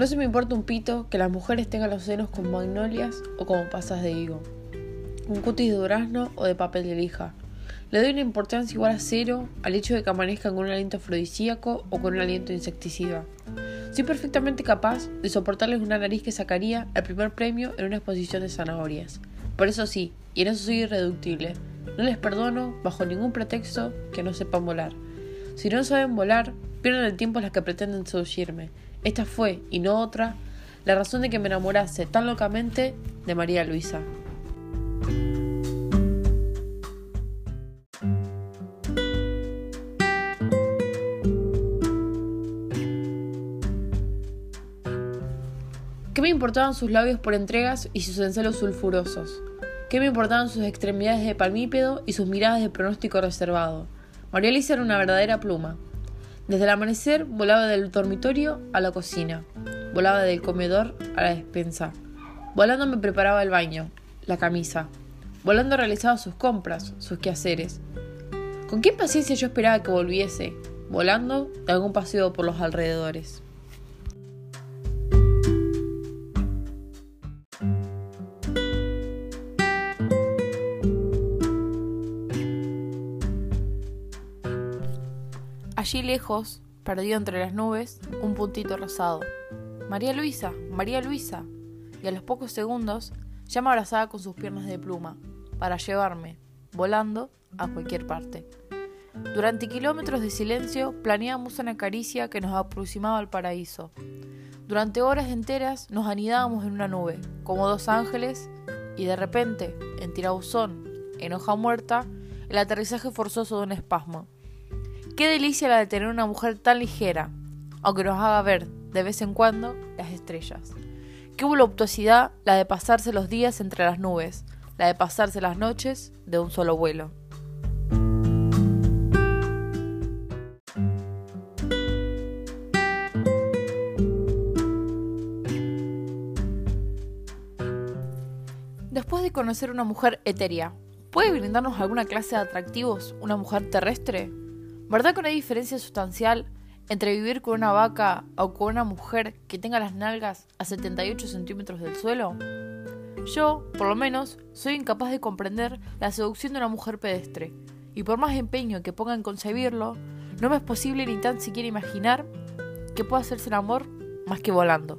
No se me importa un pito que las mujeres tengan los senos con magnolias o como pasas de higo, un cutis de durazno o de papel de lija. Le doy una importancia igual a cero al hecho de que amanezcan con un aliento afrodisíaco o con un aliento insecticida. Soy perfectamente capaz de soportarles una nariz que sacaría el primer premio en una exposición de zanahorias. Por eso sí, y en eso soy irreductible. No les perdono, bajo ningún pretexto, que no sepan volar. Si no saben volar, pierden el tiempo las que pretenden seducirme. Esta fue, y no otra, la razón de que me enamorase tan locamente de María Luisa. ¿Qué me importaban sus labios por entregas y sus encelos sulfurosos? ¿Qué me importaban sus extremidades de palmípedo y sus miradas de pronóstico reservado? María Luisa era una verdadera pluma. Desde el amanecer volaba del dormitorio a la cocina, volaba del comedor a la despensa. Volando me preparaba el baño, la camisa. Volando realizaba sus compras, sus quehaceres. ¿Con qué paciencia yo esperaba que volviese? Volando de algún paseo por los alrededores. Allí lejos, perdido entre las nubes, un puntito rosado. María Luisa, María Luisa. Y a los pocos segundos ya me abrazaba con sus piernas de pluma, para llevarme, volando, a cualquier parte. Durante kilómetros de silencio planeábamos una caricia que nos aproximaba al paraíso. Durante horas enteras nos anidábamos en una nube, como dos ángeles, y de repente, en tirabuzón, en hoja muerta, el aterrizaje forzoso de un espasmo. Qué delicia la de tener una mujer tan ligera, aunque nos haga ver, de vez en cuando, las estrellas. Qué voluptuosidad la de pasarse los días entre las nubes, la de pasarse las noches de un solo vuelo. Después de conocer una mujer etérea, ¿puede brindarnos alguna clase de atractivos una mujer terrestre? ¿Verdad que no hay diferencia sustancial entre vivir con una vaca o con una mujer que tenga las nalgas a 78 centímetros del suelo? Yo, por lo menos, soy incapaz de comprender la seducción de una mujer pedestre, y por más empeño que ponga en concebirlo, no me es posible ni tan siquiera imaginar que pueda hacerse el amor más que volando.